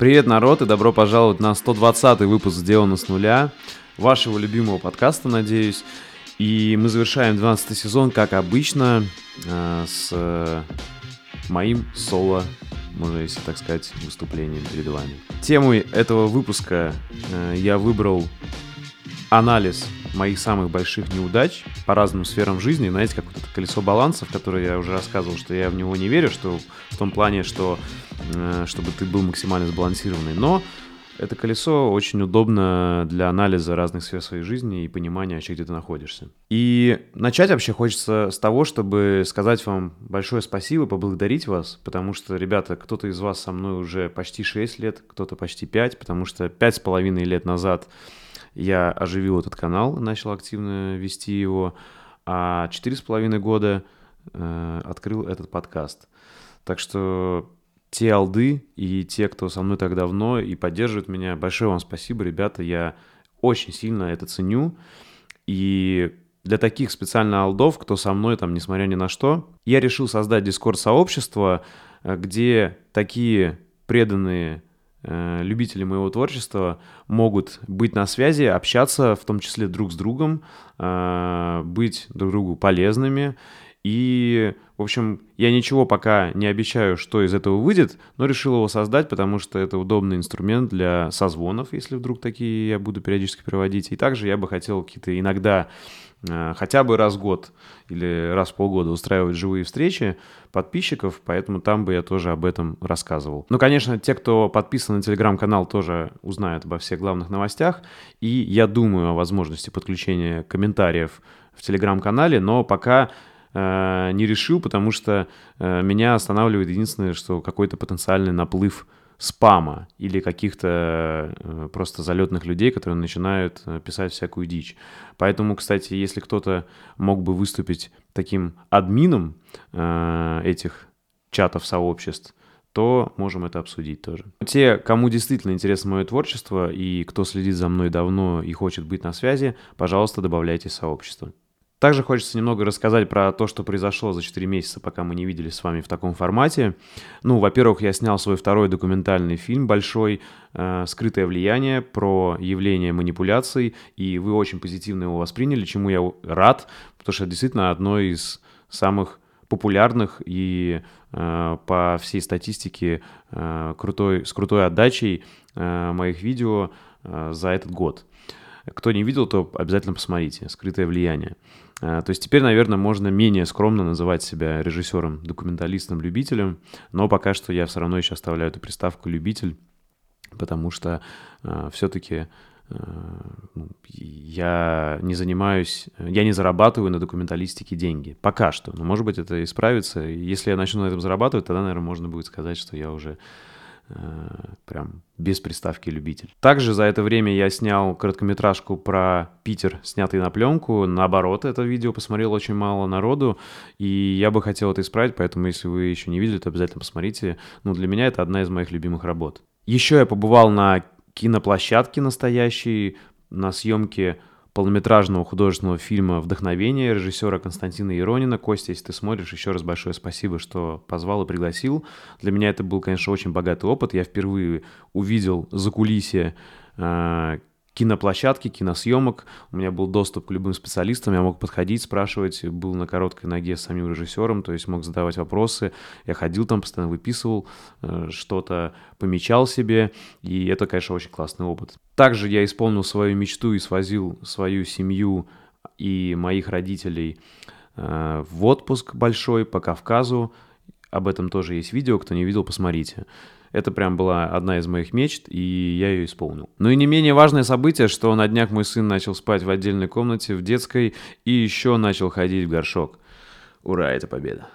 Привет, народ, и добро пожаловать на 120 выпуск «Сделано с нуля», вашего любимого подкаста, надеюсь. И мы завершаем 12 сезон, как обычно, э, с э, моим соло, можно если так сказать, выступлением перед вами. Темой этого выпуска э, я выбрал анализ моих самых больших неудач по разным сферам жизни. Знаете, как вот это колесо баланса, в которое я уже рассказывал, что я в него не верю, что в том плане, что Э, чтобы ты был максимально сбалансированный. Но это колесо очень удобно для анализа разных сфер своей жизни и понимания вообще, где ты находишься. И начать вообще хочется с того, чтобы сказать вам большое спасибо, поблагодарить вас, потому что, ребята, кто-то из вас со мной уже почти 6 лет, кто-то почти 5, потому что 5,5 лет назад я оживил этот канал, начал активно вести его, а 4,5 года э, открыл этот подкаст. Так что те алды и те, кто со мной так давно и поддерживают меня. Большое вам спасибо, ребята. Я очень сильно это ценю. И для таких специально алдов, кто со мной там, несмотря ни на что, я решил создать дискорд-сообщество, э, где такие преданные любители моего творчества могут быть на связи, общаться, в том числе друг с другом, э, быть друг другу полезными и, в общем, я ничего пока не обещаю, что из этого выйдет, но решил его создать, потому что это удобный инструмент для созвонов, если вдруг такие я буду периодически проводить. И также я бы хотел какие-то иногда э, хотя бы раз в год или раз в полгода устраивать живые встречи подписчиков, поэтому там бы я тоже об этом рассказывал. Ну, конечно, те, кто подписан на телеграм-канал, тоже узнают обо всех главных новостях, и я думаю о возможности подключения комментариев в телеграм-канале, но пока э, не решил, потому что э, меня останавливает единственное, что какой-то потенциальный наплыв спама или каких-то э, просто залетных людей, которые начинают э, писать всякую дичь. Поэтому, кстати, если кто-то мог бы выступить таким админом э, этих чатов сообществ, то можем это обсудить тоже. Те, кому действительно интересно мое творчество и кто следит за мной давно и хочет быть на связи, пожалуйста, добавляйте сообщество. Также хочется немного рассказать про то, что произошло за 4 месяца, пока мы не виделись с вами в таком формате. Ну, во-первых, я снял свой второй документальный фильм большой э, «Скрытое влияние» про явление манипуляций, и вы очень позитивно его восприняли, чему я рад, потому что это действительно одно из самых популярных и э, по всей статистике э, крутой, с крутой отдачей э, моих видео за этот год. Кто не видел, то обязательно посмотрите «Скрытое влияние». Э, то есть теперь, наверное, можно менее скромно называть себя режиссером, документалистом, любителем, но пока что я все равно еще оставляю эту приставку «любитель», потому что э, все-таки э, ну, я не занимаюсь, я не зарабатываю на документалистике деньги. Пока что. Но, может быть, это исправится. Если я начну на этом зарабатывать, тогда, наверное, можно будет сказать, что я уже прям без приставки любитель. Также за это время я снял короткометражку про Питер, снятый на пленку. Наоборот, это видео посмотрел очень мало народу, и я бы хотел это исправить, поэтому если вы еще не видели, то обязательно посмотрите. Ну, для меня это одна из моих любимых работ. Еще я побывал на киноплощадке настоящей, на съемке полнометражного художественного фильма «Вдохновение» режиссера Константина Иронина. Костя, если ты смотришь, еще раз большое спасибо, что позвал и пригласил. Для меня это был, конечно, очень богатый опыт. Я впервые увидел за кулисье э, киноплощадки, киносъемок. У меня был доступ к любым специалистам, я мог подходить, спрашивать, был на короткой ноге с самим режиссером, то есть мог задавать вопросы. Я ходил там, постоянно выписывал, э, что-то помечал себе, и это, конечно, очень классный опыт. Также я исполнил свою мечту и свозил свою семью и моих родителей э, в отпуск большой по Кавказу. Об этом тоже есть видео, кто не видел, посмотрите. Это прям была одна из моих мечт, и я ее исполнил. Ну и не менее важное событие, что на днях мой сын начал спать в отдельной комнате в детской и еще начал ходить в горшок. Ура, это победа.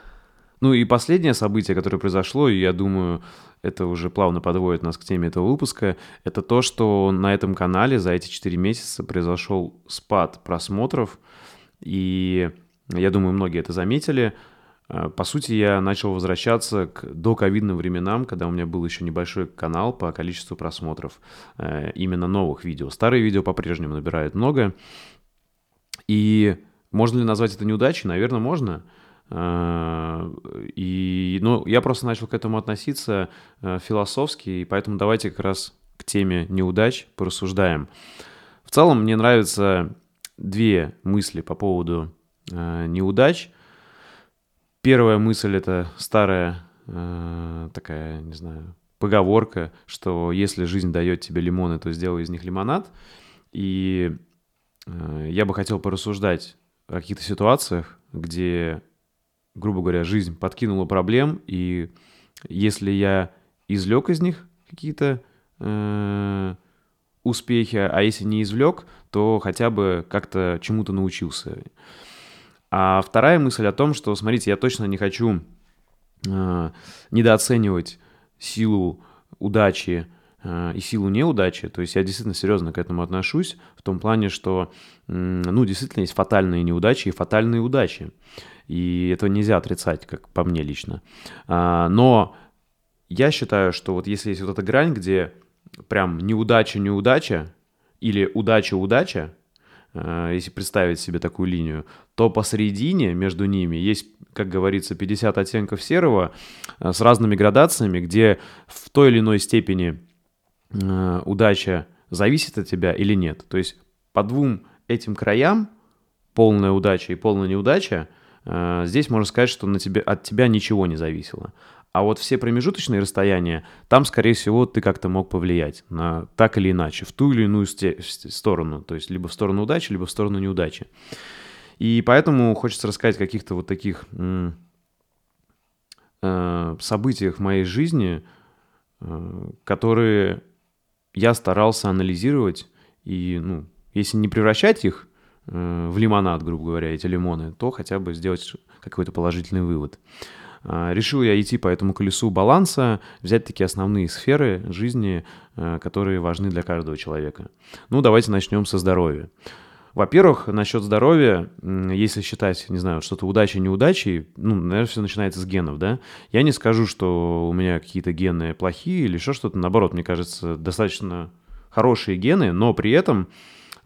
Ну и последнее событие, которое произошло, и я думаю, это уже плавно подводит нас к теме этого выпуска, это то, что на этом канале за эти 4 месяца произошел спад просмотров, и я думаю, многие это заметили – по сути, я начал возвращаться к доковидным временам, когда у меня был еще небольшой канал по количеству просмотров э, именно новых видео. Старые видео по-прежнему набирают много. И можно ли назвать это неудачей? Наверное, можно. Э, и, ну, я просто начал к этому относиться э, философски, и поэтому давайте как раз к теме неудач порассуждаем. В целом мне нравятся две мысли по поводу э, неудач. Первая мысль это старая такая, не знаю, поговорка, что если жизнь дает тебе лимоны, то сделай из них лимонад. И я бы хотел порассуждать о каких-то ситуациях, где грубо говоря, жизнь подкинула проблем, и если я извлек из них какие-то э, успехи, а если не извлек, то хотя бы как-то чему-то научился. А вторая мысль о том, что, смотрите, я точно не хочу э, недооценивать силу удачи э, и силу неудачи. То есть я действительно серьезно к этому отношусь в том плане, что, э, ну, действительно есть фатальные неудачи и фатальные удачи и этого нельзя отрицать, как по мне лично. А, но я считаю, что вот если есть вот эта грань, где прям неудача-неудача или удача-удача, если представить себе такую линию, то посередине между ними есть, как говорится, 50 оттенков серого а, с разными градациями, где в той или иной степени удача зависит от тебя или нет. То есть по двум этим краям, полная удача и полная неудача, Э, здесь можно сказать, что на тебе, от тебя ничего не зависело. А вот все промежуточные расстояния, там, скорее всего, ты как-то мог повлиять на так или иначе, в ту или иную сторону. То есть либо в сторону удачи, либо в сторону неудачи. И поэтому хочется рассказать о каких-то вот таких э, событиях в моей жизни, э, которые я старался анализировать и, ну, если не превращать их Э, в лимонад, грубо говоря, эти лимоны, то хотя бы сделать какой-то положительный вывод. Решил я идти по этому колесу баланса, взять такие основные сферы жизни, э, которые важны для каждого человека. Ну, давайте начнем со здоровья. Во-первых, насчет здоровья, если считать, не знаю, что-то удачей, неудачей, ну, наверное, все начинается с генов, да? Я не скажу, что у меня какие-то гены плохие или еще что-то. Наоборот, мне кажется, достаточно хорошие гены, но при этом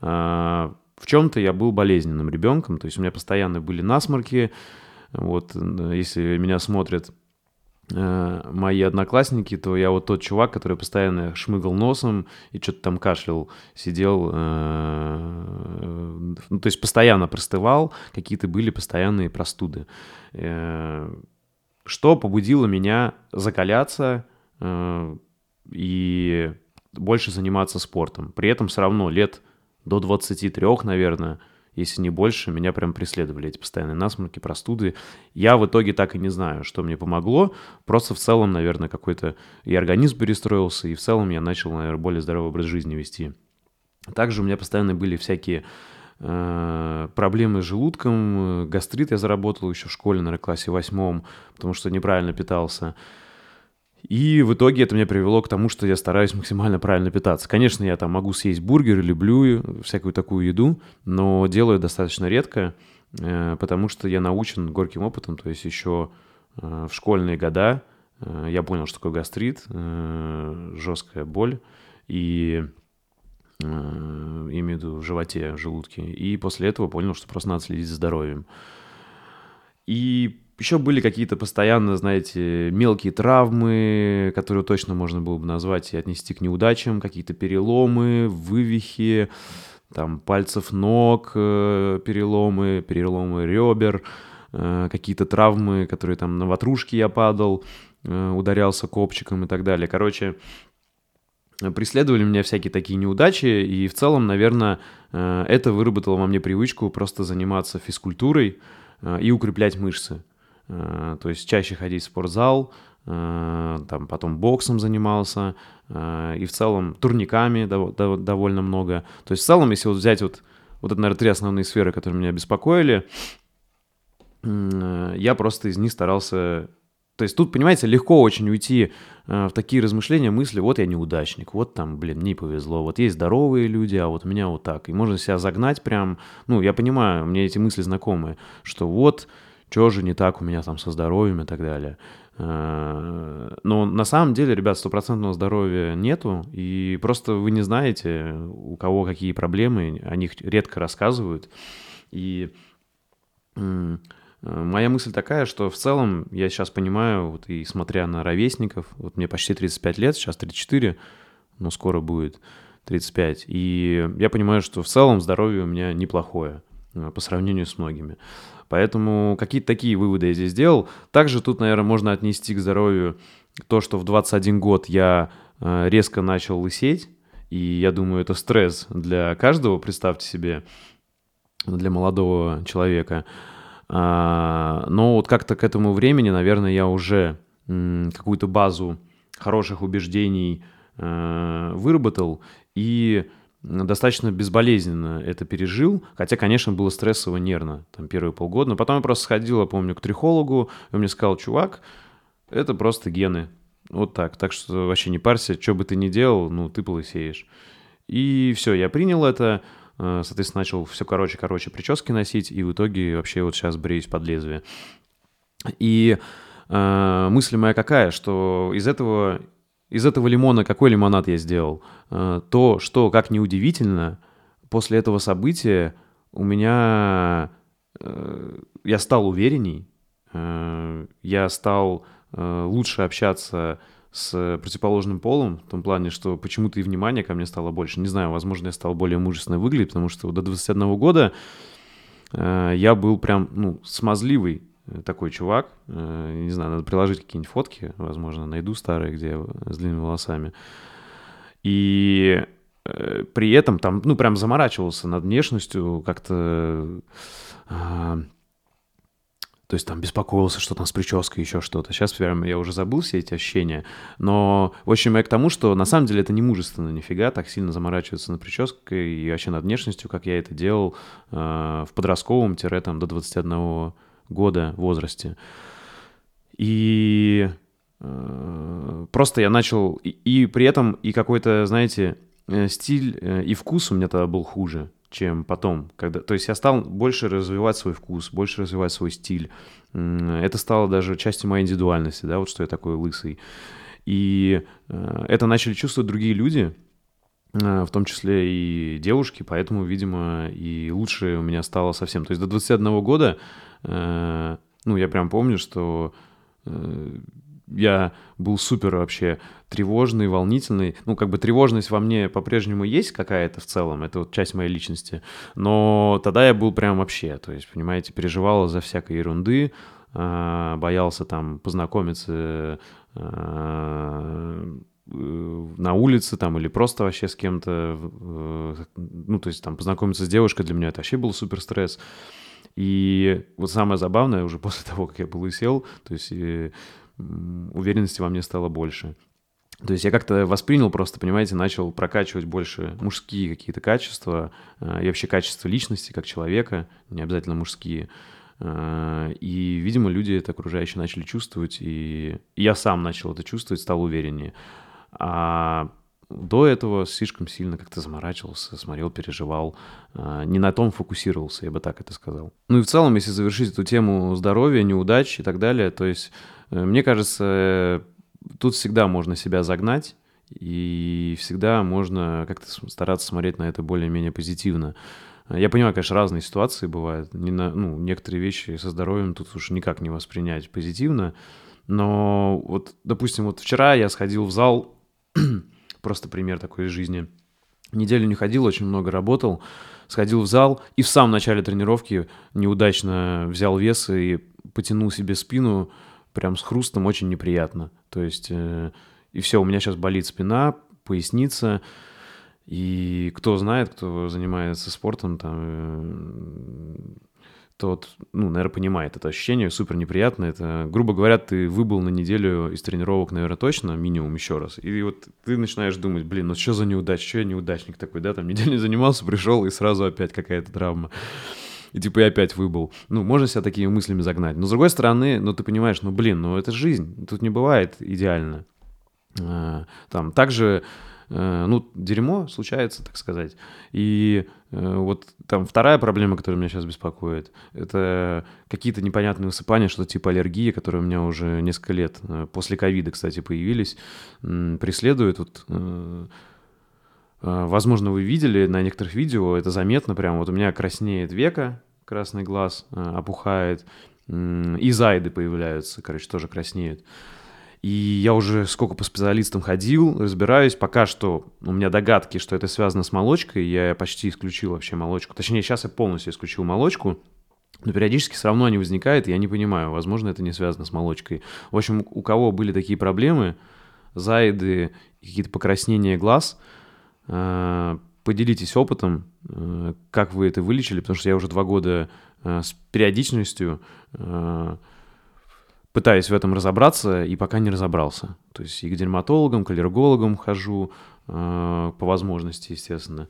а, в чем-то я был болезненным ребенком, то есть у меня постоянно были насморки. Вот, если меня смотрят э, мои одноклассники, то я вот тот чувак, который постоянно шмыгал носом и что-то там кашлял, сидел, э, ну, то есть постоянно простывал, какие-то были постоянные простуды. Э, что побудило меня закаляться и больше заниматься спортом. При этом все равно лет до 23, наверное, если не больше, меня прям преследовали эти постоянные насморки, простуды. Я в итоге так и не знаю, что мне помогло. Просто в целом, наверное, какой-то и организм перестроился, и в целом я начал, наверное, более здоровый образ жизни вести. Также у меня постоянно были всякие э, проблемы с желудком, гастрит я заработал еще в школе, наверное, классе восьмом, потому что неправильно питался. И в итоге это меня привело к тому, что я стараюсь максимально правильно питаться. Конечно, я там могу съесть бургер, люблю всякую такую еду, но делаю достаточно редко, э, потому что я научен горьким опытом, то есть еще э, в школьные года э, я понял, что такое гастрит, жесткая боль и имею в виду в животе, в желудке. И после этого понял, что просто надо следить за здоровьем. И еще были какие-то постоянно, знаете, мелкие травмы, которые точно можно было бы назвать и отнести к неудачам, какие-то переломы, вывихи, там пальцев ног, э, переломы, переломы ребер, э, какие-то травмы, которые там на ватрушке я падал, э, ударялся копчиком и так далее. Короче, преследовали меня всякие такие неудачи, и в целом, наверное, это выработало во мне привычку просто заниматься физкультурой и укреплять мышцы. Э, то есть чаще ходить в спортзал, э, там потом боксом занимался, э, и в целом турниками довольно много. То есть в целом, если вот взять вот, вот это, наверное, три основные сферы, которые меня беспокоили, я просто из них старался... То есть тут, понимаете, легко очень уйти в такие размышления, мысли, вот я неудачник, вот там, блин, не повезло, вот есть здоровые люди, а вот у меня вот так. И можно себя загнать прям, ну, я понимаю, мне эти мысли знакомые, что вот что же не так у меня там со здоровьем и так далее. Э, но на самом деле, ребят, стопроцентного здоровья нету, и просто вы не знаете, у кого какие проблемы, о них редко рассказывают. И моя мысль такая, что в целом я сейчас понимаю, вот и смотря на ровесников, вот мне почти 35 лет, сейчас 34, но скоро будет 35, и я понимаю, что в целом здоровье у меня неплохое по сравнению с многими. Поэтому какие-то такие выводы я здесь сделал. Также тут, наверное, можно отнести к здоровью то, что в 21 год я резко начал лысеть, и я думаю, это стресс для каждого, представьте себе, для молодого человека. А, но вот как-то к этому времени, наверное, я уже какую-то базу хороших убеждений э, выработал и достаточно безболезненно это пережил, хотя, конечно, было стрессово нервно, там, первые полгода, но потом я просто сходил, я помню, к трихологу, и он мне сказал, чувак, это просто гены, вот так. Так что вообще не парься, что бы ты ни делал, ну, ты полысеешь. И все, я принял это, э, соответственно, начал все короче-короче прически носить, и в итоге вообще вот сейчас бреюсь под лезвие. И э, мысль моя какая, что из этого, из этого лимона какой лимонад я сделал? Э, то, что, как ни удивительно, после этого события у меня... Э, я стал уверенней, э, я стал лучше общаться с противоположным полом, в том плане, что почему-то и внимание ко мне стало больше. Не знаю, возможно, я стал более мужественно выглядеть, потому что до 21 года я был прям, ну, смазливый такой чувак. Э, не знаю, надо приложить какие-нибудь фотки, возможно, найду старые, где с длинными волосами. И э, при этом там, ну, прям заморачивался над внешностью, как-то... Э, то есть там беспокоился, что там с прической, еще что-то. Сейчас прям я уже забыл все эти ощущения. Но, в общем, я к тому, что на самом деле это не мужественно нифига, так сильно заморачиваться над прической и вообще над внешностью, как я это делал э, в подростковом-там до 21 года возрасте. И э, просто я начал... И, и при этом и какой-то, знаете, э, стиль э, и вкус у меня тогда был хуже чем потом. Когда... То есть я стал больше развивать свой вкус, больше развивать свой стиль. Это стало даже частью моей индивидуальности, да, вот что я такой лысый. И э, это начали чувствовать другие люди, в том числе и девушки, поэтому, видимо, и лучше у меня стало совсем. То есть до 21 года, э, ну, я прям помню, что я был супер вообще тревожный, волнительный. Ну, как бы тревожность во мне по-прежнему есть какая-то в целом, это вот часть моей личности. Но тогда я был прям вообще, то есть, понимаете, переживал за всякой ерунды, боялся там познакомиться на улице там или просто вообще с кем-то, ну, то есть там познакомиться с девушкой для меня это вообще был супер стресс. И вот самое забавное, уже после того, как я полысел, то есть уверенности во мне стало больше. То есть я как-то воспринял просто, понимаете, начал прокачивать больше мужские какие-то качества э, и вообще качества личности как человека, не обязательно мужские. Э, и, видимо, люди это окружающие начали чувствовать, и я сам начал это чувствовать, стал увереннее. А до этого слишком сильно как-то заморачивался, смотрел, переживал, э, не на том фокусировался, я бы так это сказал. Ну и в целом, если завершить эту тему здоровья, неудач и так далее, то есть Э, мне кажется, тут всегда можно себя загнать, и всегда можно как-то стараться смотреть на это более-менее позитивно. Я понимаю, конечно, разные ситуации бывают. Не на, ну, некоторые вещи со здоровьем тут уж никак не воспринять позитивно. Но вот, допустим, вот вчера я сходил в зал, просто пример такой из жизни. Неделю не ходил, очень много работал. Сходил в зал и в самом начале тренировки неудачно взял вес и потянул себе спину, прям с хрустом очень неприятно. То есть, э, и все, у меня сейчас болит спина, поясница, и кто знает, кто занимается спортом, там, э, тот, ну, наверное, понимает это ощущение, супер неприятно. Это, грубо говоря, ты выбыл на неделю из тренировок, наверное, точно, минимум еще раз. И вот ты начинаешь думать, блин, ну что за неудача, что я неудачник такой, да, там неделю не занимался, пришел, и сразу опять какая-то травма и типа я опять выбыл. Ну, можно себя такими мыслями загнать. Но с другой стороны, ну ты понимаешь, ну блин, ну это жизнь, тут не бывает идеально. А, там также э, ну, дерьмо случается, так сказать. И вот там вторая проблема, которая меня сейчас беспокоит, это какие-то непонятные высыпания, что типа аллергии, которые у меня уже несколько лет э, после ковида, кстати, появились, преследуют. Вот, Возможно, вы видели на некоторых видео, это заметно прям. Вот у меня краснеет века, красный глаз опухает, и зайды появляются, короче, тоже краснеют. И я уже сколько по специалистам ходил, разбираюсь. Пока что у меня догадки, что это связано с молочкой. Я почти исключил вообще молочку. Точнее, сейчас я полностью исключил молочку. Но периодически все равно они возникают, и я не понимаю, возможно, это не связано с молочкой. В общем, у кого были такие проблемы, зайды, какие-то покраснения глаз, э, поделитесь опытом, э, как вы это вылечили, потому что я уже два года э, с периодичностью пытаюсь в этом разобраться и пока не разобрался. То есть и к дерматологам, к аллергологам хожу по возможности, естественно.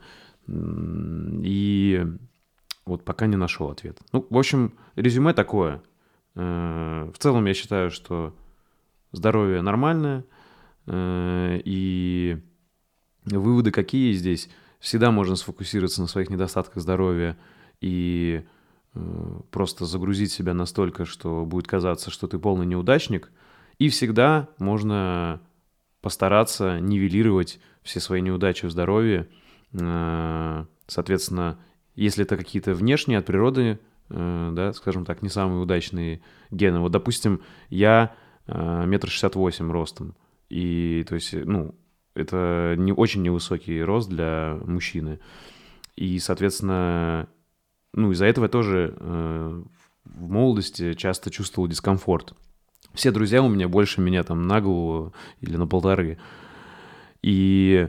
И вот пока не нашел ответ. Ну, в общем, резюме такое. Э, в целом я считаю, что здоровье нормальное, э, и выводы какие здесь? Всегда можно сфокусироваться на своих недостатках здоровья и э, просто загрузить себя настолько, что будет казаться, что ты полный неудачник. И всегда можно постараться нивелировать все свои неудачи в здоровье. Соответственно, если это какие-то внешние от природы, э, да, скажем так, не самые удачные гены. Вот, допустим, я э, метр шестьдесят восемь ростом, и, то есть, ну, это не очень невысокий рост для мужчины. И, соответственно, ну, из-за этого я тоже э, в молодости часто чувствовал дискомфорт. Все друзья у меня больше меня там на голову или на полторы. И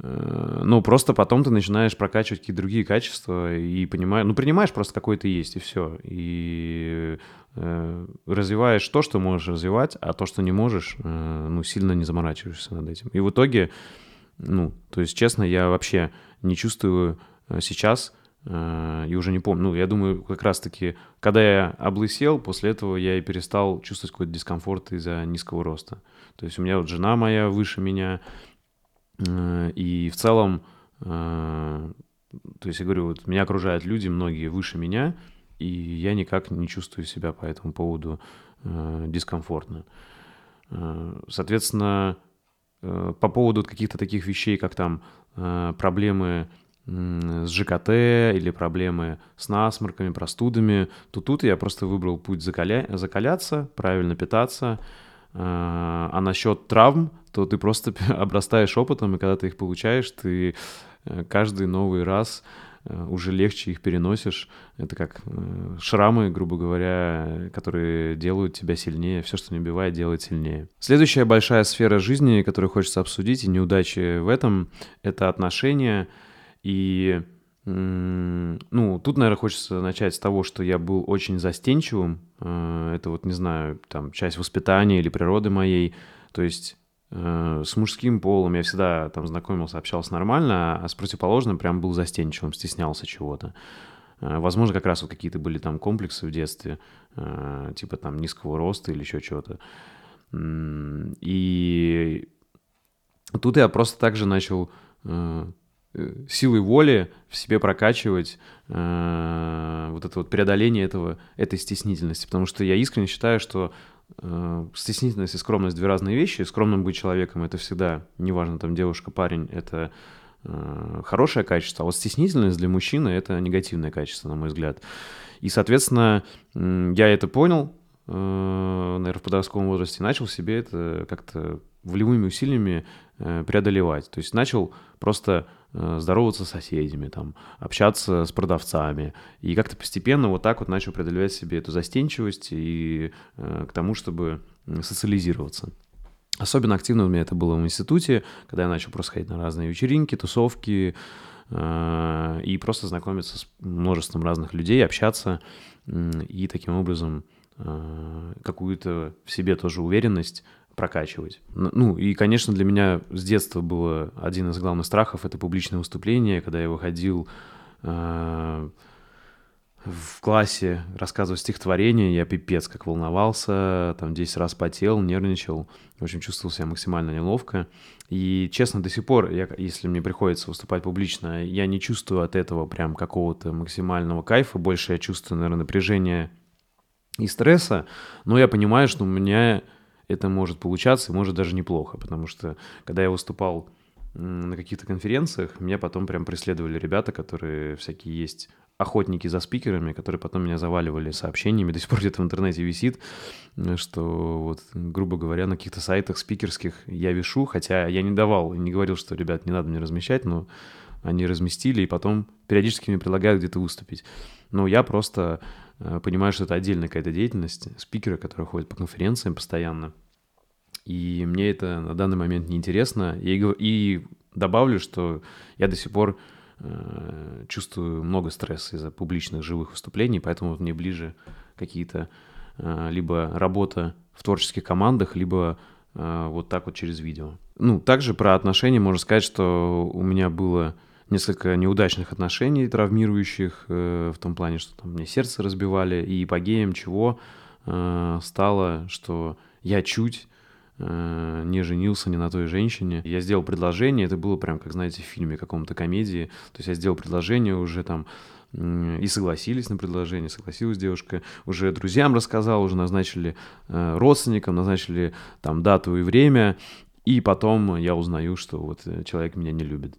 Э, ну, просто потом ты начинаешь прокачивать какие-то другие качества и понимаешь, ну, принимаешь просто какой ты есть, и все. И э, развиваешь то, что можешь развивать, а то, что не можешь, э, ну, сильно не заморачиваешься над этим. И в итоге, ну, то есть, честно, я вообще не чувствую э, сейчас, э, и уже не помню, ну, я думаю, как раз-таки, когда я облысел, после этого я и перестал чувствовать какой-то дискомфорт из-за низкого роста. То есть у меня вот жена моя выше меня, Э, и в целом, э, то есть я говорю, вот меня окружают люди, многие выше меня, и я никак не чувствую себя по этому поводу э, дискомфортно. Соответственно, по поводу каких-то таких вещей, как там проблемы с ЖКТ или проблемы с насморками, простудами, то тут я просто выбрал путь закаля... закаляться, правильно питаться, а, а насчет травм, то ты просто обрастаешь опытом, и когда ты их получаешь, ты э, каждый новый раз э, уже легче их переносишь. Это как э, шрамы, грубо говоря, которые делают тебя сильнее. Все, что не убивает, делает сильнее. Следующая большая сфера жизни, которую хочется обсудить, и неудачи в этом, это отношения. И ну, тут, наверное, хочется начать с того, что я был очень застенчивым. Э, это вот, не знаю, там, часть воспитания или природы моей. То есть э, с мужским полом я всегда там знакомился, общался нормально, а с противоположным прям был застенчивым, стеснялся чего-то. Э, возможно, как раз вот какие-то были там комплексы в детстве, типа там низкого роста или еще чего-то. И тут я просто также начал силой воли в себе прокачивать э, вот это вот преодоление этого, этой стеснительности. Потому что я искренне считаю, что э, стеснительность и скромность две разные вещи. Скромным быть человеком это всегда, неважно, там девушка, парень, это э, хорошее качество, а вот стеснительность для мужчины это негативное качество, на мой взгляд. И, соответственно, я это понял, э, наверное, в подростковом возрасте, начал себе это как-то волевыми усилиями э, преодолевать. То есть начал просто Э, здороваться с соседями, там, общаться с продавцами. И как-то постепенно вот так вот начал преодолевать себе эту застенчивость и э, к тому, чтобы социализироваться. Особенно активно у меня это было в институте, когда я начал просто ходить на разные вечеринки, тусовки, э, и просто знакомиться с множеством разных людей, общаться, и таким образом какую-то в себе тоже уверенность прокачивать. Ну, и, конечно, для меня с детства было один из главных страхов — это публичное выступление, когда я выходил э, в классе рассказывать стихотворение, я пипец как волновался, там 10 раз потел, нервничал, в общем, чувствовал себя максимально неловко. И, честно, до сих пор, я, если мне приходится выступать публично, я не чувствую от этого прям какого-то максимального кайфа, больше я чувствую, наверное, напряжение и стресса, но я понимаю, что у меня это может получаться и может даже неплохо, потому что когда я выступал на каких-то конференциях, меня потом прям преследовали ребята, которые всякие есть охотники за спикерами, которые потом меня заваливали сообщениями, до сих пор где-то в интернете висит, что вот, грубо говоря, на каких-то сайтах спикерских я вишу, хотя я не давал, не говорил, что, ребят, не надо мне размещать, но они разместили, и потом периодически мне предлагают где-то выступить. Но я просто э, понимаю, что это отдельная какая-то деятельность, спикеры, которые ходят по конференциям постоянно, и мне это на данный момент неинтересно. И, и добавлю, что я до сих пор э, чувствую много стресса из-за публичных живых выступлений, поэтому мне ближе какие-то э, либо работа в творческих командах, либо э, вот так вот через видео. Ну, также про отношения можно сказать, что у меня было несколько неудачных отношений, травмирующих, э, в том плане, что там мне сердце разбивали, и по геям чего э, стало, что я чуть Э, не женился ни на той женщине. Я сделал предложение, это было прям, как, знаете, в фильме каком-то комедии. То есть я сделал предложение уже там, и согласились на предложение, согласилась девушка, уже друзьям рассказал, уже назначили родственникам, назначили там дату и время, и потом я узнаю, что вот человек меня не любит.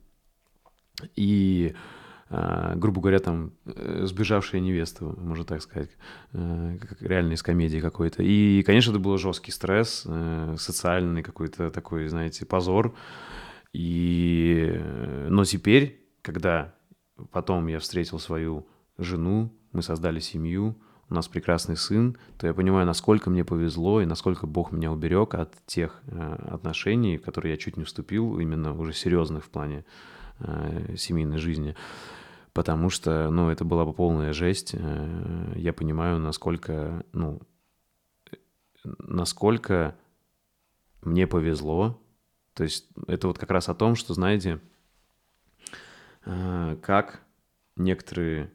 И а, грубо говоря, там, э, сбежавшая невеста, можно так сказать, э, как реально из комедии какой-то. И, конечно, это был жесткий стресс, э, социальный какой-то такой, знаете, позор. И... Но теперь, когда потом я встретил свою жену, мы создали семью, у нас прекрасный сын, то я понимаю, насколько мне повезло и насколько Бог меня уберег от тех отношений, в которые я чуть не вступил, именно уже серьезных в плане семейной жизни потому что, ну, это была бы полная жесть. Э, я понимаю, насколько, ну, насколько мне повезло. То есть это вот как раз о том, что, знаете, э, как некоторые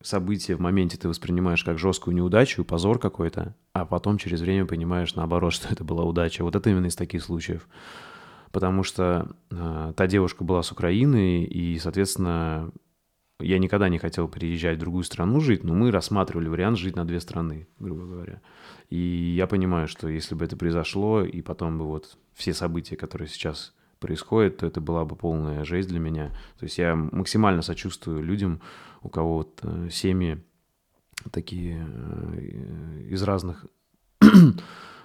события в моменте ты воспринимаешь как жесткую неудачу, позор какой-то, а потом через время понимаешь наоборот, что это была удача. Вот это именно из таких случаев. Потому что э, та девушка была с Украины, и, соответственно, я никогда не хотел переезжать в другую страну жить, но мы рассматривали вариант жить на две страны, грубо говоря. И я понимаю, что если бы это произошло, и потом бы вот все события, которые сейчас происходят, то это была бы полная жесть для меня. То есть я максимально сочувствую людям, у кого вот э, семьи такие э, из разных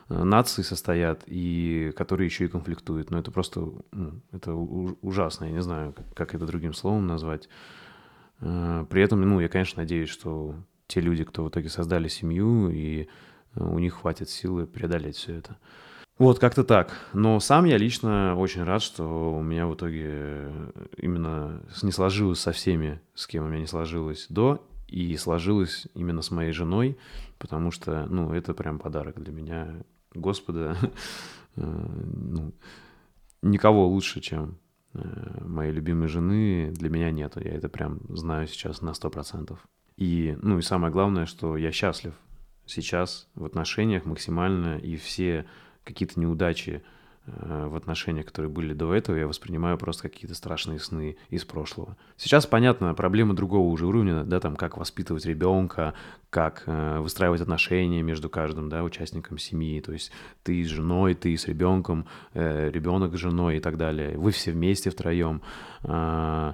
наций состоят, и которые еще и конфликтуют. Но это просто, ну, это ужасно, я не знаю, как это другим словом назвать. Э, при этом, ну, я, конечно, надеюсь, что те люди, кто в итоге создали семью, и э, у них хватит силы преодолеть все это. Вот, как-то так. Но сам я лично очень рад, что у меня в итоге именно не сложилось со всеми, с кем у меня не сложилось до, и сложилось именно с моей женой, потому что, ну, это прям подарок для меня, Господа. Э, ну, никого лучше, чем Э, моей любимой жены для меня нету. Я это прям знаю сейчас на сто процентов. И, ну и самое главное, что я счастлив сейчас в отношениях максимально, и все какие-то неудачи, в отношениях, которые были до этого, я воспринимаю просто какие-то страшные сны из прошлого. Сейчас понятно, проблемы другого уже уровня, да, там, как воспитывать ребенка, как э, выстраивать отношения между каждым, да, участником семьи, то есть ты с женой, ты с ребенком, э, ребенок с женой и так далее, вы все вместе втроем, э, э,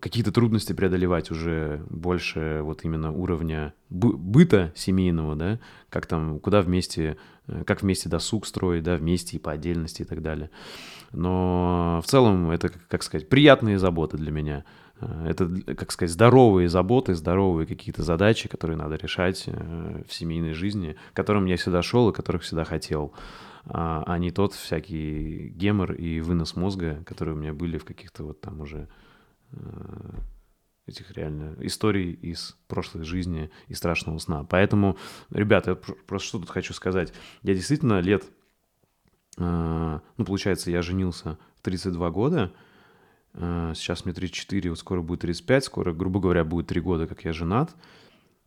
какие-то трудности преодолевать уже больше вот именно уровня бы быта семейного, да, как там, куда вместе Э, как вместе досуг строить, да, вместе и по отдельности и так далее. Но в целом это, как сказать, приятные заботы для меня. Э, это, как сказать, здоровые заботы, здоровые какие-то задачи, которые надо решать э, в семейной жизни, к которым я всегда шел и которых всегда хотел, а, а не тот всякий гемор и вынос мозга, которые у меня были в каких-то вот там уже этих реально историй из прошлой жизни и страшного сна. Поэтому, ребята, я просто что тут хочу сказать. Я действительно лет, э, ну, получается, я женился в 32 года, э, сейчас мне 34, вот скоро будет 35, скоро, грубо говоря, будет 3 года, как я женат.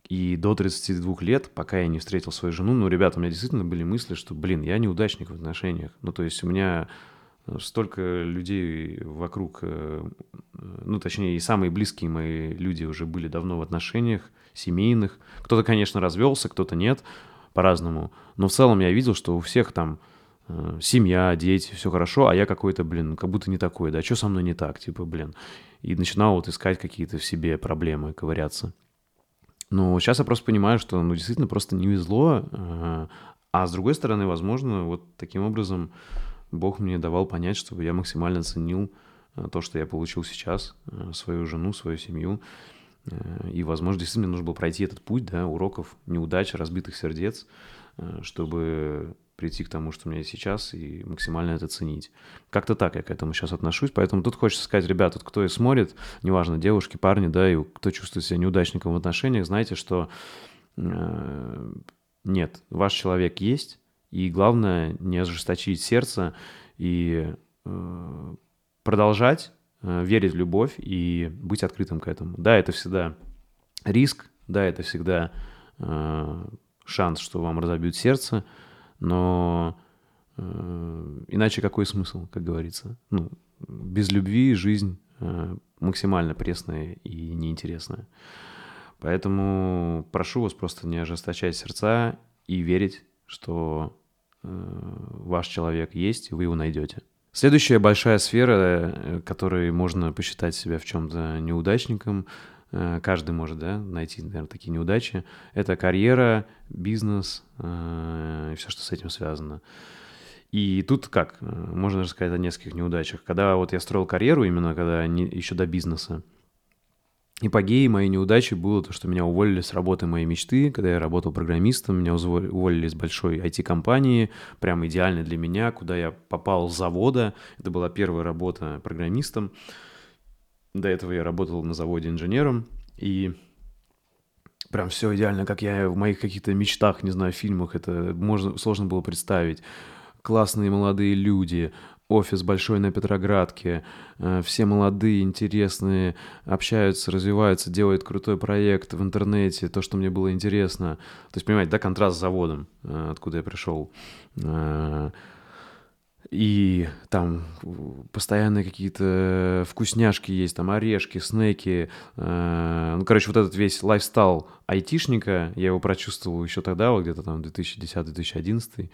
И до 32 лет, пока я не встретил свою жену, ну, ребята, у меня действительно были мысли, что, блин, я неудачник в отношениях. Ну, то есть у меня столько людей вокруг, э, ну, точнее, и самые близкие мои люди уже были давно в отношениях семейных. Кто-то, конечно, развелся, кто-то нет, по-разному. Но в целом я видел, что у всех там э, семья, дети, все хорошо, а я какой-то, блин, как будто не такой, да, что со мной не так, типа, блин. И начинал вот искать какие-то в себе проблемы, ковыряться. Но сейчас я просто понимаю, что, ну, действительно просто не везло, э, а с другой стороны, возможно, вот таким образом Бог мне давал понять, чтобы я максимально ценил э, то, что я получил сейчас, э, свою жену, свою семью. И, возможно, действительно мне нужно было пройти этот путь, да, уроков, неудач, разбитых сердец, чтобы прийти к тому, что у меня есть сейчас, и максимально это ценить. Как-то так я к этому сейчас отношусь, поэтому тут хочется сказать, ребят, вот кто и смотрит, неважно, девушки, парни, да, и кто чувствует себя неудачником в отношениях, знаете, что э, нет, ваш человек есть, и главное не ожесточить сердце и э, продолжать э, верить в любовь и быть открытым к этому. Да, это всегда риск, да, это всегда э, шанс, что вам разобьют сердце, но э, иначе какой смысл, как говорится? Ну, без любви жизнь э, максимально пресная и неинтересная. Поэтому прошу вас просто не ожесточать сердца и верить, что ваш человек есть, вы его найдете. Следующая большая сфера, э, которой можно посчитать себя в чем-то неудачником, Э, каждый может да, найти, наверное, такие неудачи. Это карьера, бизнес э, и все, что с этим связано. И тут как? Э, можно рассказать о нескольких неудачах. Когда вот я строил карьеру, именно когда не, еще до бизнеса, Ипогеей моей неудачи было то, что меня уволили с работы моей мечты, когда я работал программистом, меня уволили из большой IT-компании, прям идеальной для меня, куда я попал с завода. Это была первая работа программистом. До этого я работал на заводе инженером, и прям все идеально, как я в моих каких-то мечтах, не знаю, фильмах, это можно, сложно было представить. Классные молодые люди, офис большой на Петроградке, э, все молодые, интересные, общаются, развиваются, делают крутой проект в интернете, то, что мне было интересно. То есть, понимаете, да, контраст с заводом, э, откуда я пришел. Э, и там постоянные какие-то вкусняшки есть, там орешки, снеки. Ну, короче, вот этот весь лайфстайл айтишника, я его прочувствовал еще тогда, вот где-то там 2010-2011.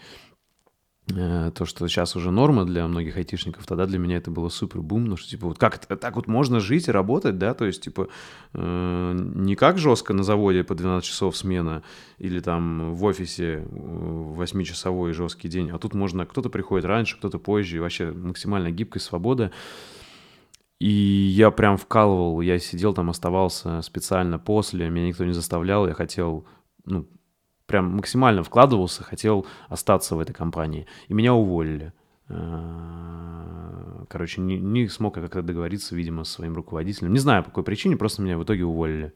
Э, то, что сейчас уже норма для многих айтишников, тогда для меня это было супер бум, ну что типа вот как так вот можно жить и работать, да, то есть типа э, не как жестко на заводе по 12 часов смена или там в офисе 8-часовой жесткий день, а тут можно, кто-то приходит раньше, кто-то позже, и вообще максимальная гибкость, свобода. И я прям вкалывал, я сидел там, оставался специально после, меня никто не заставлял, я хотел, ну, прям максимально вкладывался, хотел остаться в этой компании. И меня уволили. Э, короче, не, не смог я как-то договориться, видимо, с своим руководителем. Не знаю, по какой причине, просто меня в итоге уволили.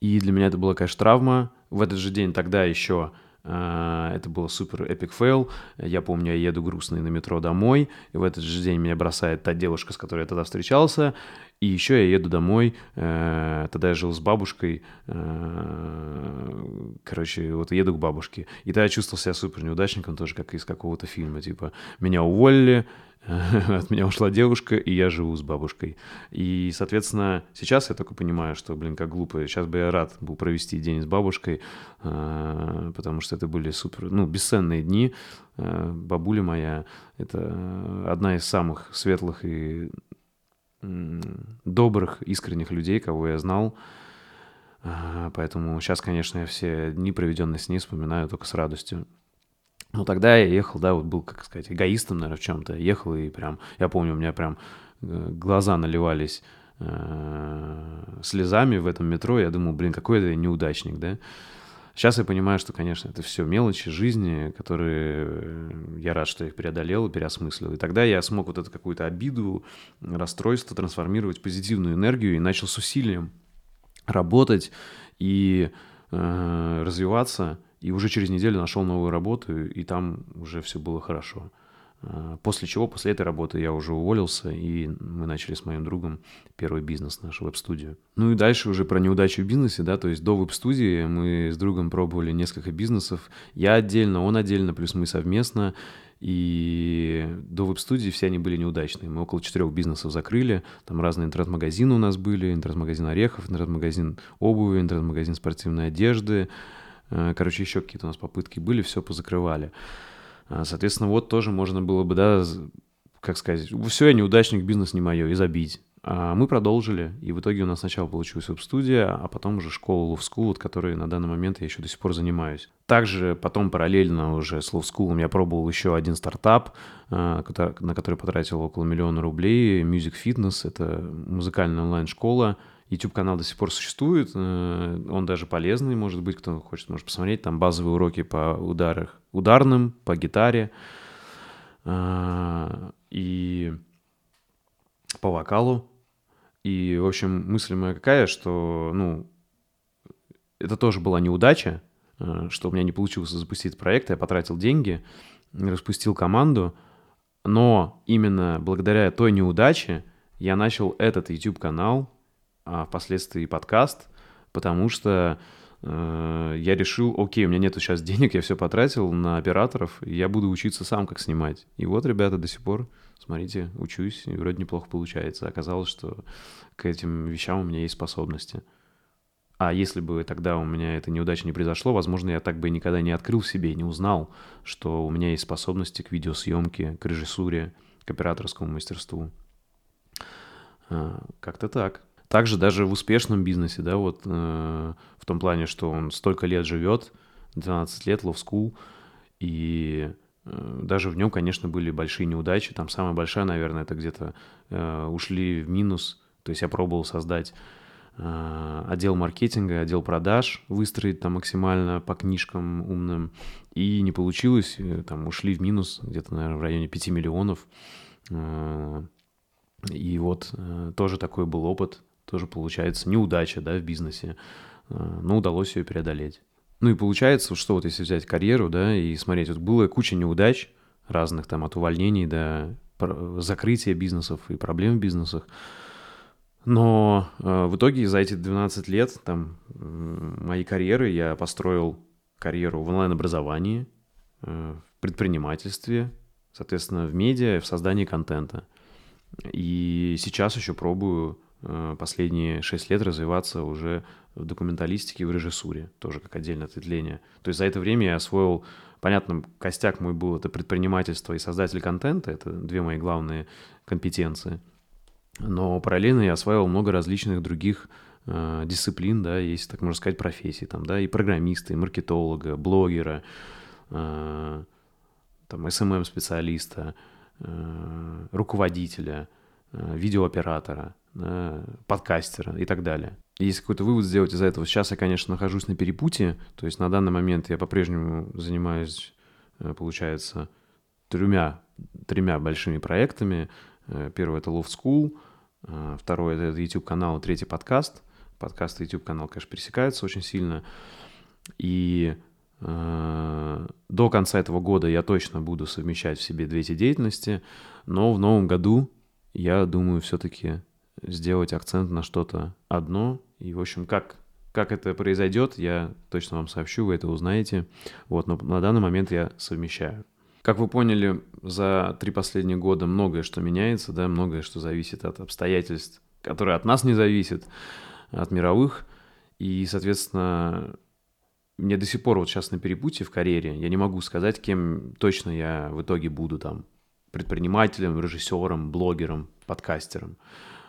И для меня это была, конечно, травма. В этот же день тогда еще э, это было супер epic fail. Я помню, я еду грустный на метро домой, и в этот же день меня бросает та девушка, с которой я тогда встречался, и еще я еду домой, э, тогда я жил с бабушкой, э, короче, вот еду к бабушке. И тогда я чувствовал себя супер неудачником, тоже как из какого-то фильма, типа, меня уволили, от меня ушла девушка, и я живу с бабушкой. И, соответственно, сейчас я только понимаю, что, блин, как глупо. Сейчас бы я рад был провести день с бабушкой, э, потому что это были супер, ну, бесценные дни. Бабуля моя — это одна из самых светлых и добрых, искренних людей, кого я знал. А, поэтому сейчас, конечно, я все дни, проведенные с ней, вспоминаю только с радостью. Но тогда я ехал, да, вот был, как сказать, эгоистом, наверное, в чем-то. Ехал и прям, я помню, у меня прям э, глаза наливались э, слезами в этом метро. Я думал, блин, какой это неудачник, да. Сейчас я понимаю, что, конечно, это все мелочи жизни, которые э, я рад, что я их преодолел переосмыслил. И тогда я смог вот эту какую-то обиду, расстройство трансформировать в позитивную энергию и начал с усилием работать и э, развиваться. И уже через неделю нашел новую работу, и там уже все было хорошо. А, после чего, после этой работы я уже уволился, и мы начали с моим другом первый бизнес, нашу веб-студию. Ну и дальше уже про неудачу в бизнесе, да, то есть до веб-студии мы с другом пробовали несколько бизнесов. Я отдельно, он отдельно, плюс мы совместно. И до веб-студии все они были неудачные. Мы около четырех бизнесов закрыли. Там разные интернет-магазины у нас были. Интернет-магазин орехов, интернет-магазин обуви, интернет-магазин спортивной одежды. Э, короче, еще какие-то у нас попытки были, все позакрывали. А, соответственно, вот тоже можно было бы, да, как сказать, все, я неудачник, бизнес не мое, и забить. А мы продолжили, и в итоге у нас сначала получилась веб-студия, а потом уже школа Love School, от которой на данный момент я еще до сих пор занимаюсь. Также потом параллельно уже с Love School я пробовал еще один стартап, а, на который потратил около миллиона рублей, Music Fitness, это музыкальная онлайн-школа, YouTube-канал до сих пор существует, э, он даже полезный, может быть, кто хочет, может посмотреть, там базовые уроки по ударах, ударным, по гитаре, а, и по вокалу. И, в общем, мысль моя какая, что, ну, это тоже была неудача, э, что у меня не получилось запустить проект, я потратил деньги, распустил команду, но именно благодаря той неудаче я начал этот YouTube-канал, а впоследствии подкаст, потому что э, я решил, окей, у меня нету сейчас денег, я все потратил на операторов, и я буду учиться сам, как снимать. И вот, ребята, до сих пор смотрите, учусь, и вроде неплохо получается. Оказалось, что к этим вещам у меня есть способности. А если бы тогда у меня эта неудача не произошло, возможно, я так бы никогда не открыл в себе не узнал, что у меня есть способности к видеосъемке, к режиссуре, к операторскому мастерству. А, как-то так. Также даже в успешном бизнесе, да, вот э, в том плане, что он столько лет живет, 12 лет, Love School, и Э, даже в нем, конечно, были большие неудачи. Там самая большая, наверное, это где-то э, ушли в минус. То есть я пробовал создать э, отдел маркетинга, отдел продаж, выстроить там максимально по книжкам умным. И не получилось, э, там ушли в минус где-то, наверное, в районе 5 миллионов. Э, и вот тоже такой был опыт, тоже получается неудача, да, в бизнесе. Э, но удалось ее преодолеть. Ну и получается, что вот если взять карьеру, да, и смотреть, вот было куча неудач разных, там, от увольнений до закрытия бизнесов и проблем в бизнесах. Но э, в итоге за эти 12 лет там моей карьеры я построил карьеру в онлайн-образовании, э, в предпринимательстве, соответственно, в медиа, в создании контента. И сейчас еще пробую последние шесть лет развиваться уже в документалистике в режиссуре, тоже как отдельное ответвление. То есть за это время я освоил, понятно, костяк мой был это предпринимательство и создатель контента, это две мои главные компетенции. Но параллельно я осваивал много различных других э, дисциплин, да, есть, так можно сказать, профессий, там, да, и программиста, и маркетолога, блогера, э, там, SMM-специалиста, э, руководителя, э, видеооператора – Э, подкастера и так далее. Если какой-то вывод сделать из этого, сейчас я, конечно, нахожусь на перепутье, то есть на данный момент я по-прежнему занимаюсь, э, получается, тремя, тремя большими проектами. Э, первый — это Love School, второй — это YouTube-канал, третий — подкаст. Подкаст и YouTube-канал, конечно, пересекаются очень сильно. И до конца этого года я точно буду совмещать в себе две эти деятельности, но в новом году я думаю все-таки сделать акцент на что-то одно. И, в общем, как, как это произойдет, я точно вам сообщу, вы это узнаете. Вот, но на данный момент я совмещаю. Как вы поняли, за три последних года многое что меняется, да, многое что зависит от обстоятельств, которые от нас не зависят, от мировых. И, соответственно, мне до сих пор вот сейчас на перепутье в карьере, я не могу сказать, кем точно я в итоге буду там, предпринимателем, режиссером, блогером, подкастером.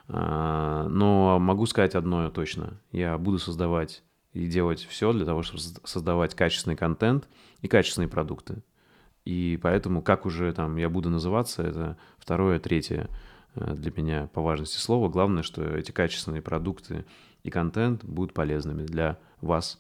А, но могу сказать одно точно. Я буду создавать и делать все для того, чтобы создавать качественный контент и качественные продукты. И поэтому, как уже там я буду называться, это второе, третье э, для меня по важности слова. Главное, что эти качественные продукты и контент будут полезными для вас,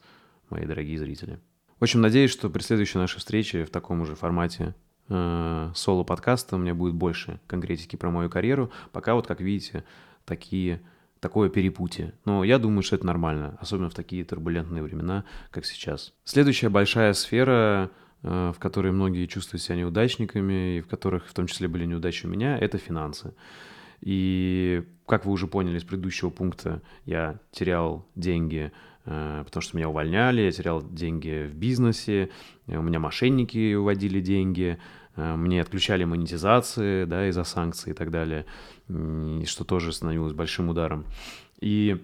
мои дорогие зрители. В общем, надеюсь, что при следующей нашей встрече в таком же формате э, соло-подкаста у меня будет больше конкретики про мою карьеру. Пока вот, как видите, такие, такое перепутье. Но я думаю, что это нормально, особенно в такие турбулентные времена, как сейчас. Следующая большая сфера, э, в которой многие чувствуют себя неудачниками, и в которых в том числе были неудачи у меня, это финансы. И как вы уже поняли из предыдущего пункта, я терял деньги, э, потому что меня увольняли, я терял деньги в бизнесе, у меня мошенники уводили деньги, Э, мне отключали монетизации, да, из-за санкций и так далее, что тоже становилось большим ударом. И,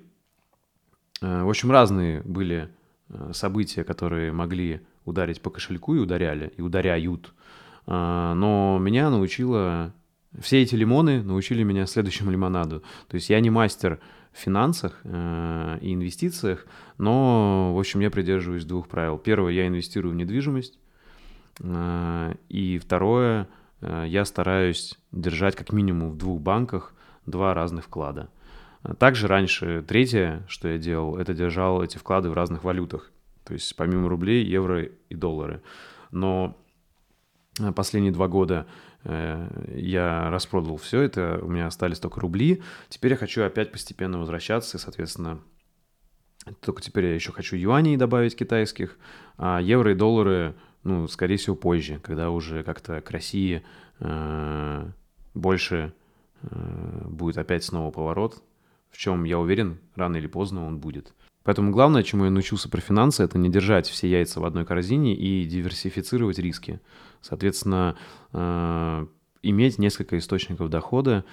э, в общем, разные были э, события, которые могли ударить по кошельку и ударяли, и ударяют. А, но меня научило... Все эти лимоны научили меня следующему лимонаду. То есть я не мастер в финансах э, и инвестициях, но, в общем, я придерживаюсь двух правил. Первое, я инвестирую в недвижимость. И второе, я стараюсь держать как минимум в двух банках два разных вклада. Также раньше третье, что я делал, это держал эти вклады в разных валютах. То есть помимо рублей, евро и доллары. Но Э, последние два года э, я распродал все это, у меня остались только рубли. Теперь я хочу опять постепенно возвращаться, и, соответственно, только теперь я еще хочу юаней добавить китайских, а евро и доллары, ну, скорее всего, позже, когда уже как-то к России э, больше э, будет опять снова поворот, в чем, я уверен, рано или поздно он будет. Поэтому главное, чему я научился про финансы, это не держать все яйца в одной корзине и диверсифицировать риски. Соответственно, э, иметь несколько источников дохода.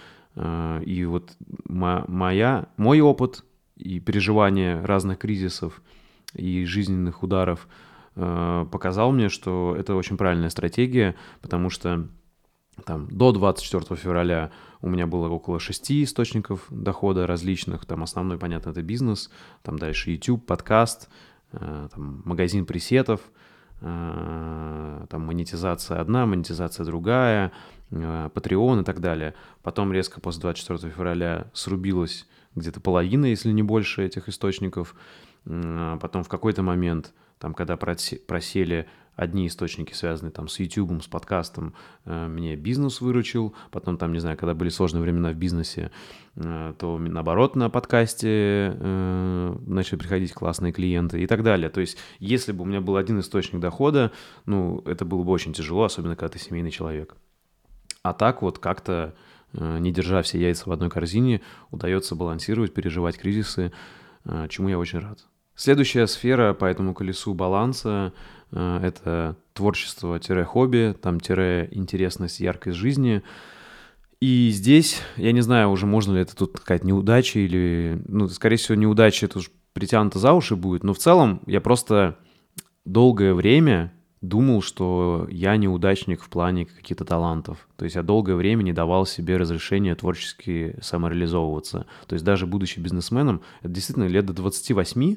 И вот моя, мой опыт и переживание разных кризисов и жизненных ударов показал мне, что это очень правильная стратегия, потому что там, до 24 февраля у меня было около шести источников дохода различных. Там основной, понятно, это бизнес. Там дальше YouTube, подкаст, э, там, магазин пресетов, э, там монетизация одна, монетизация другая, э, Patreon и так далее. Потом резко после 24 февраля срубилась где-то половина, если не больше этих источников. Потом в какой-то момент, там, когда просели одни источники связаны там с YouTube, с подкастом, э, мне бизнес выручил, потом там, не знаю, когда были сложные времена в бизнесе, э, то наоборот на подкасте э, начали приходить классные клиенты и так далее. То есть если бы у меня был один источник дохода, ну, это было бы очень тяжело, особенно когда ты семейный человек. А так вот как-то, не держа все яйца в одной корзине, удается балансировать, переживать кризисы, чему я очень рад. Следующая сфера по этому колесу баланса Э, это творчество-хобби, там интересность, яркость жизни. И здесь, я не знаю, уже можно ли это тут какая-то неудача или, ну, скорее всего, неудача это уж притянуто за уши будет, но в целом я просто долгое время думал, что я неудачник в плане каких-то талантов. То есть я долгое время не давал себе разрешения творчески самореализовываться. То есть даже будучи бизнесменом, это действительно лет до 28 э,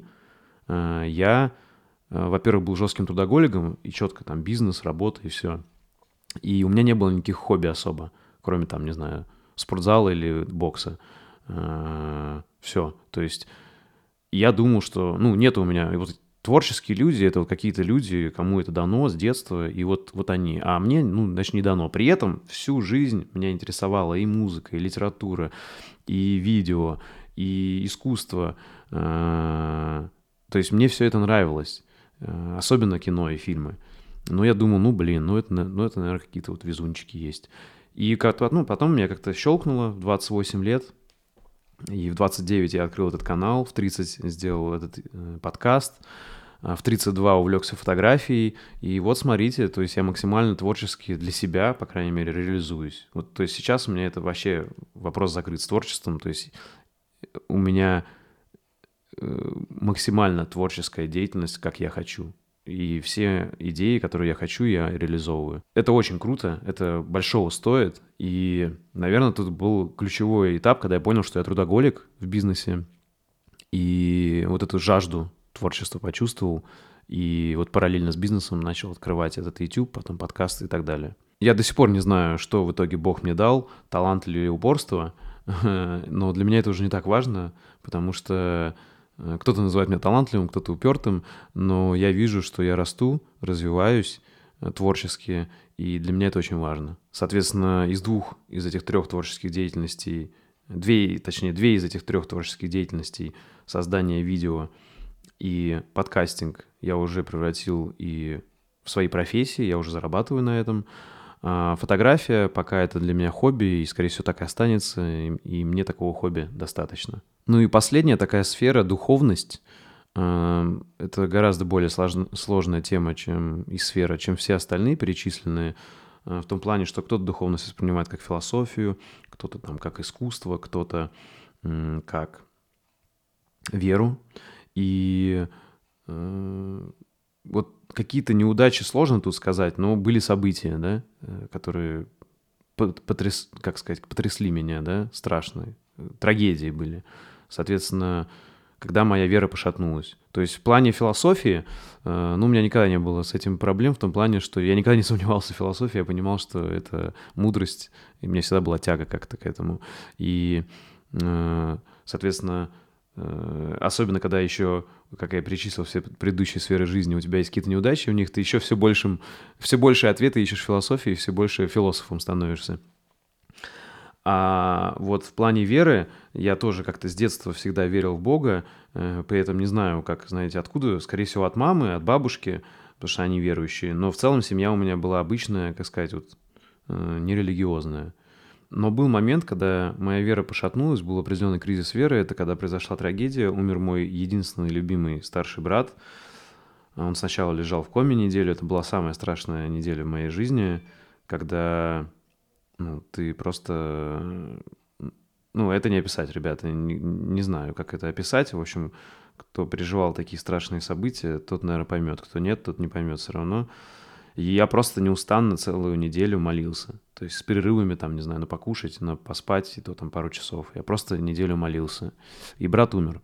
я Э, во-первых, был жестким трудоголиком, и четко там бизнес, работа и все. И у меня не было никаких хобби особо, кроме там, не знаю, спортзала или бокса. Э, все. То есть я думал, что, ну, нет у меня... Вот творческие люди — это вот какие-то люди, кому это дано с детства, и вот, вот они. А мне, ну, значит, не дано. При этом всю жизнь меня интересовала и музыка, и литература, и видео, и искусство. То есть мне все это нравилось. Э, особенно кино и фильмы. Но я думал, ну блин, ну это, ну это наверное, какие-то вот везунчики есть. И как-то, ну, потом меня как-то щелкнуло в 28 лет, и в 29 я открыл этот канал, в 30 сделал этот э, подкаст, а в 32 увлекся фотографией, и вот смотрите, то есть я максимально творчески для себя, по крайней мере, реализуюсь. Вот, то есть сейчас у меня это вообще вопрос закрыт с творчеством, то есть у меня максимально творческая деятельность, как я хочу. И все идеи, которые я хочу, я реализовываю. Это очень круто, это большого стоит. И, наверное, тут был ключевой этап, когда я понял, что я трудоголик в бизнесе. И вот эту жажду творчества почувствовал. И вот параллельно с бизнесом начал открывать этот YouTube, потом подкасты и так далее. Я до сих пор не знаю, что в итоге Бог мне дал, талант или упорство, но для меня это уже не так важно, потому что Э, кто-то называет меня талантливым, кто-то упертым, но я вижу, что я расту, развиваюсь э, творчески, и для меня это очень важно. Соответственно, из двух из этих трех творческих деятельностей, две, точнее, две из этих трех творческих деятельностей, создание видео и подкастинг, я уже превратил и в свои профессии, я уже зарабатываю на этом. А фотография пока это для меня хобби, и, скорее всего, так и останется, и, и мне такого хобби достаточно. Ну и последняя такая сфера — духовность. Эм, это гораздо более сложная тема, чем и сфера, чем все остальные перечисленные. Э, в том плане, что кто-то духовность воспринимает как философию, кто-то там как искусство, кто-то как веру. И э, вот какие-то неудачи сложно тут сказать, но были события, да, э, которые потряс, как сказать, потрясли меня, да, страшные. Трагедии были. Соответственно, когда моя вера пошатнулась. То есть в плане философии, э, ну, у меня никогда не было с этим проблем, в том плане, что я никогда не сомневался в философии, я понимал, что это мудрость, и у меня всегда была тяга как-то к этому. И, э, соответственно, особенно когда еще, как я перечислил все предыдущие сферы жизни, у тебя есть какие-то неудачи, у них ты еще все большим, все больше ответы ищешь в философии, все больше философом становишься. А вот в плане веры я тоже как-то с детства всегда верил в Бога, э, при этом не знаю, как, знаете, откуда, скорее всего, от мамы, от бабушки, потому что они верующие, но в целом семья у меня была обычная, как сказать, вот э, нерелигиозная. Но был момент, когда моя вера пошатнулась, был определенный кризис веры, это когда произошла трагедия, умер мой единственный любимый старший брат, он сначала лежал в коме неделю, это была самая страшная неделя в моей жизни, когда ну, ты просто... Ну, это не описать, ребята. Не, не знаю, как это описать. В общем, кто переживал такие страшные события, тот, наверное, поймет. Кто нет, тот не поймет все равно. И я просто неустанно целую неделю молился. То есть с перерывами, там, не знаю, на покушать, на поспать, и то там пару часов. Я просто неделю молился. И брат умер.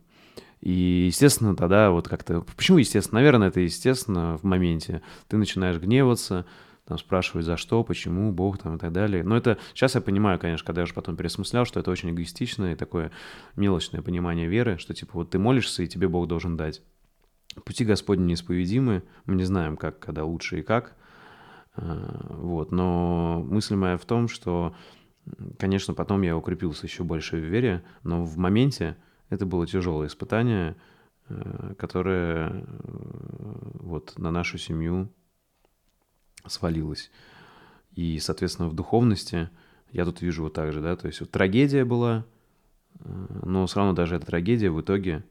И, естественно, тогда вот как-то... Почему естественно? Наверное, это естественно в моменте. Ты начинаешь гневаться, там спрашивают, за что, почему, Бог там и так далее. Но это сейчас я понимаю, конечно, когда я уже потом пересмыслял, что это очень эгоистичное и такое мелочное понимание веры, что типа вот ты молишься, и тебе Бог должен дать. Пути Господни неисповедимы, мы не знаем, как, когда лучше и как. Вот, но мысль моя в том, что, конечно, потом я укрепился еще больше в вере, но в моменте это было тяжелое испытание, э, которое э, вот на нашу семью свалилось. И, соответственно, в духовности я тут вижу вот так же, да, то есть вот трагедия была, э, но все равно даже эта трагедия в итоге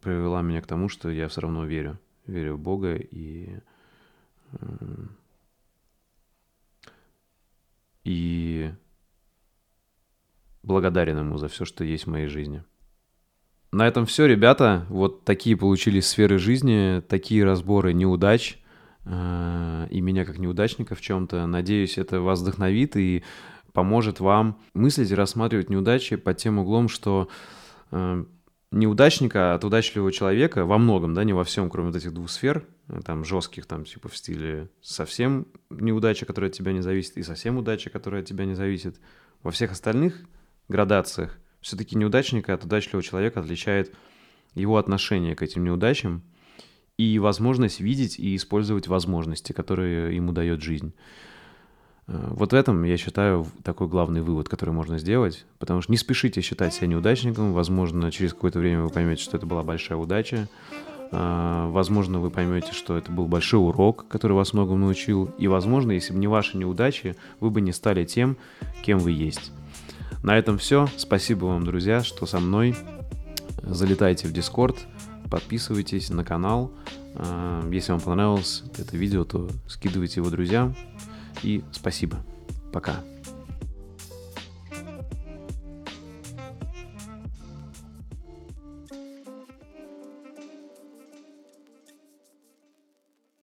привела меня к тому, что я все равно верю, верю в Бога и и благодарен ему за все, что есть в моей жизни. На этом все, ребята. Вот такие получились сферы жизни, такие разборы неудач – Э, и меня как неудачника в чем-то. Надеюсь, это вас вдохновит и поможет вам мыслить и рассматривать неудачи под тем углом, что э, неудачника от удачливого человека во многом, да, не во всем, кроме вот этих двух сфер, э, там жестких, там типа в стиле совсем неудача, которая от тебя не зависит, и совсем удача, которая от тебя не зависит. Во всех остальных градациях все-таки неудачника от удачливого человека отличает его отношение к этим неудачам – и возможность видеть и использовать возможности, которые ему дает жизнь. Э, вот в этом, я считаю, такой главный вывод, который можно сделать, потому что не спешите считать себя неудачником, возможно, через какое-то время вы поймете, что это была большая удача, э, возможно, вы поймете, что это был большой урок, который вас многому научил, и, возможно, если бы не ваши неудачи, вы бы не стали тем, кем вы есть. На этом все. Спасибо вам, друзья, что со мной. Залетайте в Дискорд, подписывайтесь на канал. А, если вам понравилось это видео, то скидывайте его друзьям. И спасибо. Пока.